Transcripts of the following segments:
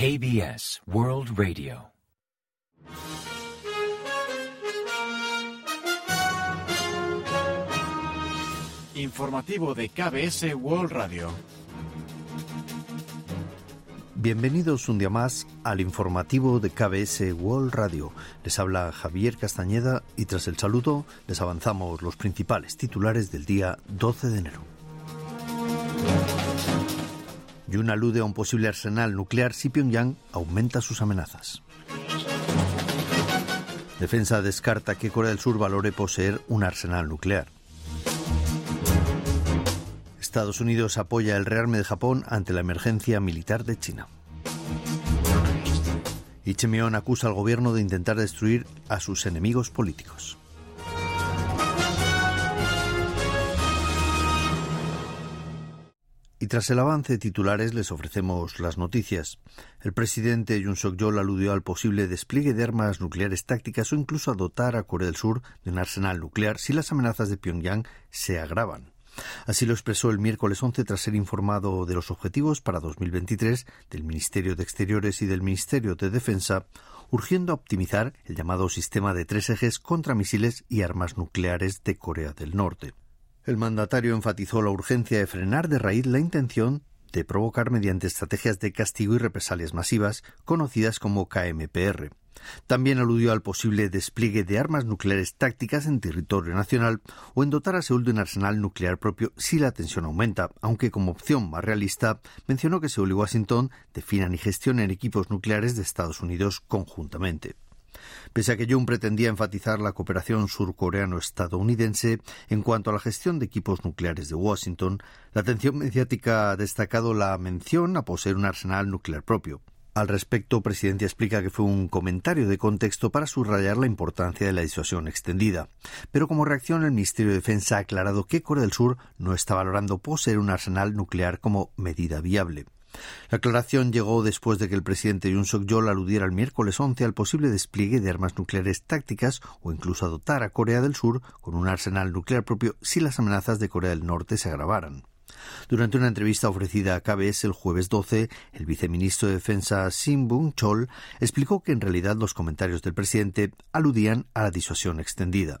KBS World Radio. Informativo de KBS World Radio. Bienvenidos un día más al informativo de KBS World Radio. Les habla Javier Castañeda y tras el saludo les avanzamos los principales titulares del día 12 de enero. Yun alude a un posible arsenal nuclear si Pyongyang aumenta sus amenazas. Defensa descarta que Corea del Sur valore poseer un arsenal nuclear. Estados Unidos apoya el rearme de Japón ante la emergencia militar de China. Y Chemion acusa al gobierno de intentar destruir a sus enemigos políticos. Tras el avance de titulares les ofrecemos las noticias. El presidente Yoon Suk-yeol aludió al posible despliegue de armas nucleares tácticas o incluso a dotar a Corea del Sur de un arsenal nuclear si las amenazas de Pyongyang se agravan. Así lo expresó el miércoles 11 tras ser informado de los objetivos para 2023 del Ministerio de Exteriores y del Ministerio de Defensa, urgiendo a optimizar el llamado sistema de tres ejes contra misiles y armas nucleares de Corea del Norte. El mandatario enfatizó la urgencia de frenar de raíz la intención de provocar mediante estrategias de castigo y represalias masivas, conocidas como KMPR. También aludió al posible despliegue de armas nucleares tácticas en territorio nacional o en dotar a Seúl de un arsenal nuclear propio si la tensión aumenta, aunque como opción más realista mencionó que Seúl y Washington definan y gestionen equipos nucleares de Estados Unidos conjuntamente. Pese a que Jung pretendía enfatizar la cooperación surcoreano-estadounidense en cuanto a la gestión de equipos nucleares de Washington, la atención mediática ha destacado la mención a poseer un arsenal nuclear propio. Al respecto, Presidente explica que fue un comentario de contexto para subrayar la importancia de la disuasión extendida. Pero como reacción, el Ministerio de Defensa ha aclarado que Corea del Sur no está valorando poseer un arsenal nuclear como medida viable. La aclaración llegó después de que el presidente Yoon Suk-yeol aludiera el miércoles 11 al posible despliegue de armas nucleares tácticas o incluso a dotar a Corea del Sur con un arsenal nuclear propio si las amenazas de Corea del Norte se agravaran. Durante una entrevista ofrecida a KBS el jueves 12, el viceministro de Defensa Sim Bung-chol explicó que en realidad los comentarios del presidente aludían a la disuasión extendida.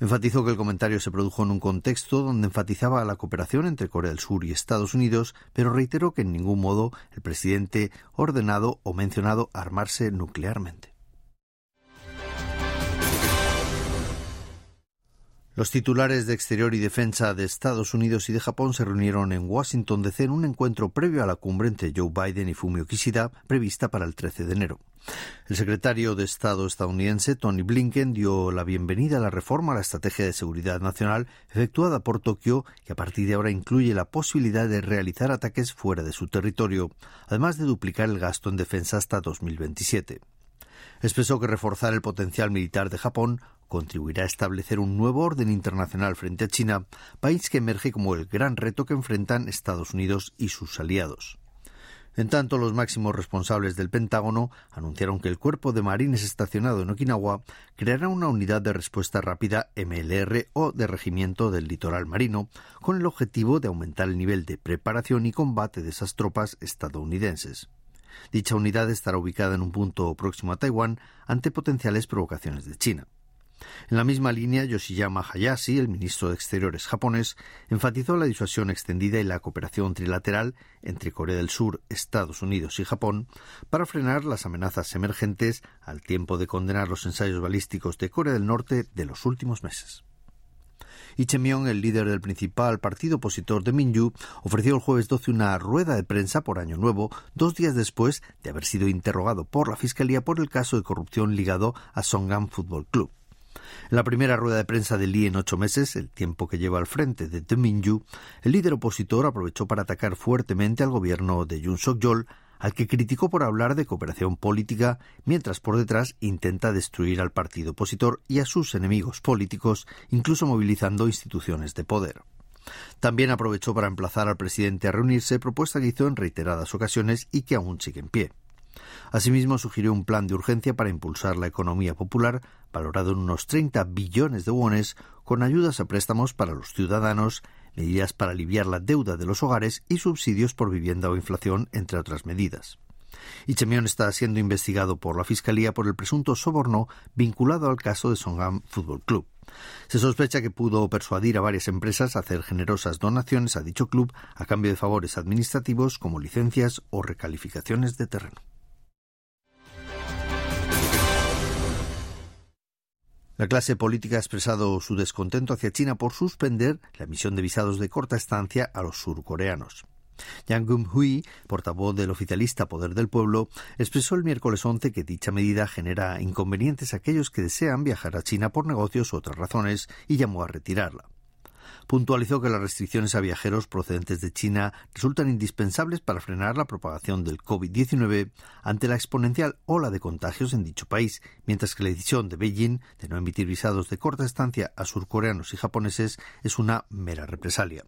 Enfatizó que el comentario se produjo en un contexto donde enfatizaba la cooperación entre Corea del Sur y Estados Unidos, pero reiteró que en ningún modo el presidente ordenado o mencionado armarse nuclearmente. Los titulares de Exterior y Defensa de Estados Unidos y de Japón se reunieron en Washington DC en un encuentro previo a la cumbre entre Joe Biden y Fumio Kishida prevista para el 13 de enero. El secretario de Estado estadounidense Tony Blinken dio la bienvenida a la reforma a la estrategia de seguridad nacional efectuada por Tokio, que a partir de ahora incluye la posibilidad de realizar ataques fuera de su territorio, además de duplicar el gasto en defensa hasta 2027 expresó que reforzar el potencial militar de Japón contribuirá a establecer un nuevo orden internacional frente a China, país que emerge como el gran reto que enfrentan Estados Unidos y sus aliados. En tanto, los máximos responsables del Pentágono anunciaron que el cuerpo de marines estacionado en Okinawa creará una unidad de respuesta rápida MLR o de regimiento del litoral marino, con el objetivo de aumentar el nivel de preparación y combate de esas tropas estadounidenses. Dicha unidad estará ubicada en un punto próximo a Taiwán ante potenciales provocaciones de China. En la misma línea, Yoshiyama Hayashi, el ministro de Exteriores japonés, enfatizó la disuasión extendida y la cooperación trilateral entre Corea del Sur, Estados Unidos y Japón para frenar las amenazas emergentes al tiempo de condenar los ensayos balísticos de Corea del Norte de los últimos meses. Y el líder del principal partido opositor de Minju, ofreció el jueves 12 una rueda de prensa por Año Nuevo, dos días después de haber sido interrogado por la Fiscalía por el caso de corrupción ligado a Songan Football Club. En la primera rueda de prensa del Lee en ocho meses, el tiempo que lleva al frente de Minju, el líder opositor aprovechó para atacar fuertemente al gobierno de Yoon Suk-yeol, al que criticó por hablar de cooperación política, mientras por detrás intenta destruir al partido opositor y a sus enemigos políticos, incluso movilizando instituciones de poder. También aprovechó para emplazar al presidente a reunirse, propuesta que hizo en reiteradas ocasiones y que aún sigue en pie. Asimismo, sugirió un plan de urgencia para impulsar la economía popular, valorado en unos 30 billones de wones, con ayudas a préstamos para los ciudadanos, medidas para aliviar la deuda de los hogares y subsidios por vivienda o inflación, entre otras medidas. Ichemion está siendo investigado por la Fiscalía por el presunto soborno vinculado al caso de Songam Fútbol Club. Se sospecha que pudo persuadir a varias empresas a hacer generosas donaciones a dicho club a cambio de favores administrativos como licencias o recalificaciones de terreno. La clase política ha expresado su descontento hacia China por suspender la emisión de visados de corta estancia a los surcoreanos. Yang Gum-hui, portavoz del oficialista Poder del Pueblo, expresó el miércoles 11 que dicha medida genera inconvenientes a aquellos que desean viajar a China por negocios u otras razones y llamó a retirarla puntualizó que las restricciones a viajeros procedentes de China resultan indispensables para frenar la propagación del COVID-19 ante la exponencial ola de contagios en dicho país, mientras que la decisión de Beijing de no emitir visados de corta estancia a surcoreanos y japoneses es una mera represalia.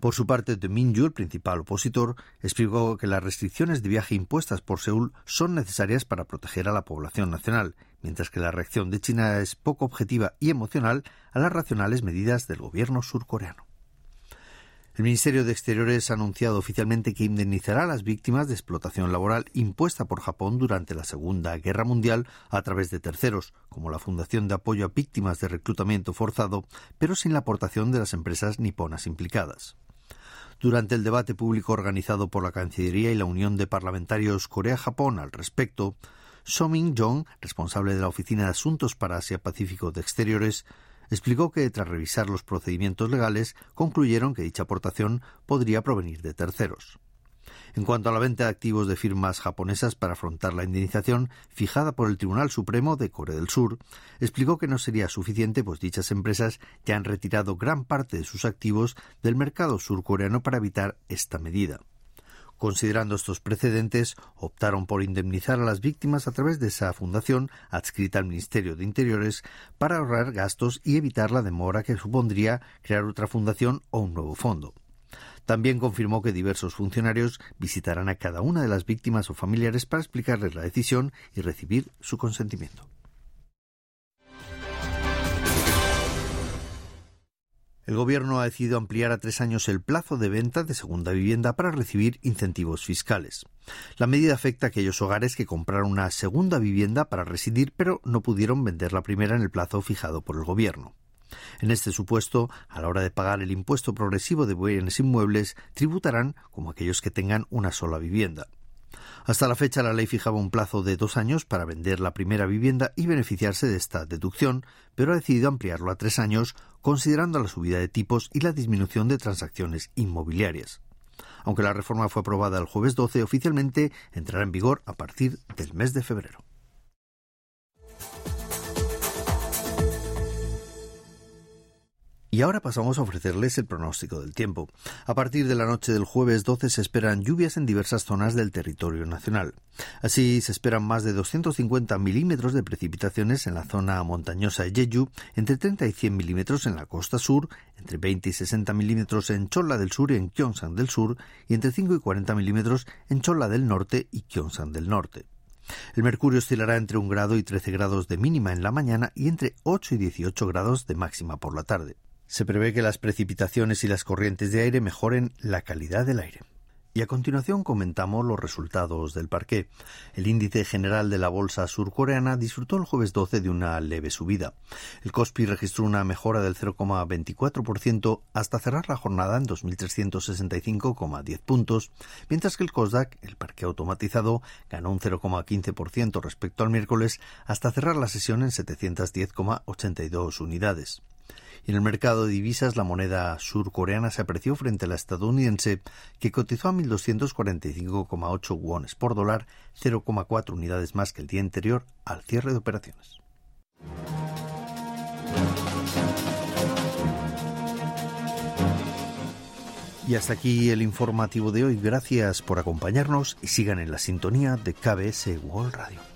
Por su parte, De el principal opositor, explicó que las restricciones de viaje impuestas por Seúl son necesarias para proteger a la población nacional, mientras que la reacción de China es poco objetiva y emocional a las racionales medidas del gobierno surcoreano. El Ministerio de Exteriores ha anunciado oficialmente que indemnizará a las víctimas de explotación laboral impuesta por Japón durante la Segunda Guerra Mundial a través de terceros, como la Fundación de Apoyo a Víctimas de Reclutamiento Forzado, pero sin la aportación de las empresas niponas implicadas. Durante el debate público organizado por la Cancillería y la Unión de Parlamentarios Corea-Japón al respecto, Soming Jong, responsable de la Oficina de Asuntos para Asia-Pacífico de Exteriores, explicó que tras revisar los procedimientos legales concluyeron que dicha aportación podría provenir de terceros. En cuanto a la venta de activos de firmas japonesas para afrontar la indemnización fijada por el Tribunal Supremo de Corea del Sur, explicó que no sería suficiente pues dichas empresas ya han retirado gran parte de sus activos del mercado surcoreano para evitar esta medida. Considerando estos precedentes, optaron por indemnizar a las víctimas a través de esa fundación adscrita al Ministerio de Interiores para ahorrar gastos y evitar la demora que supondría crear otra fundación o un nuevo fondo. También confirmó que diversos funcionarios visitarán a cada una de las víctimas o familiares para explicarles la decisión y recibir su consentimiento. El Gobierno ha decidido ampliar a tres años el plazo de venta de segunda vivienda para recibir incentivos fiscales. La medida afecta a aquellos hogares que compraron una segunda vivienda para residir pero no pudieron vender la primera en el plazo fijado por el Gobierno. En este supuesto, a la hora de pagar el impuesto progresivo de bienes inmuebles, tributarán como aquellos que tengan una sola vivienda. Hasta la fecha la ley fijaba un plazo de dos años para vender la primera vivienda y beneficiarse de esta deducción, pero ha decidido ampliarlo a tres años, considerando la subida de tipos y la disminución de transacciones inmobiliarias. Aunque la reforma fue aprobada el jueves 12, oficialmente entrará en vigor a partir del mes de febrero. Y ahora pasamos a ofrecerles el pronóstico del tiempo. A partir de la noche del jueves 12 se esperan lluvias en diversas zonas del territorio nacional. Así se esperan más de 250 milímetros de precipitaciones en la zona montañosa de Jeju, entre 30 y 100 milímetros en la costa sur, entre 20 y 60 milímetros en Cholla del sur y en Gyeongsang del sur, y entre 5 y 40 milímetros en Cholla del norte y Gyeongsang del norte. El mercurio oscilará entre 1 grado y 13 grados de mínima en la mañana y entre 8 y 18 grados de máxima por la tarde. Se prevé que las precipitaciones y las corrientes de aire mejoren la calidad del aire. Y a continuación comentamos los resultados del parqué. El índice general de la bolsa surcoreana disfrutó el jueves 12 de una leve subida. El Kospi registró una mejora del 0,24% hasta cerrar la jornada en 2.365,10 puntos, mientras que el Kosdaq, el parque automatizado, ganó un 0,15% respecto al miércoles hasta cerrar la sesión en 710,82 unidades en el mercado de divisas, la moneda surcoreana se apreció frente a la estadounidense, que cotizó a 1.245,8 wones por dólar, 0,4 unidades más que el día anterior al cierre de operaciones. Y hasta aquí el informativo de hoy. Gracias por acompañarnos y sigan en la sintonía de KBS World Radio.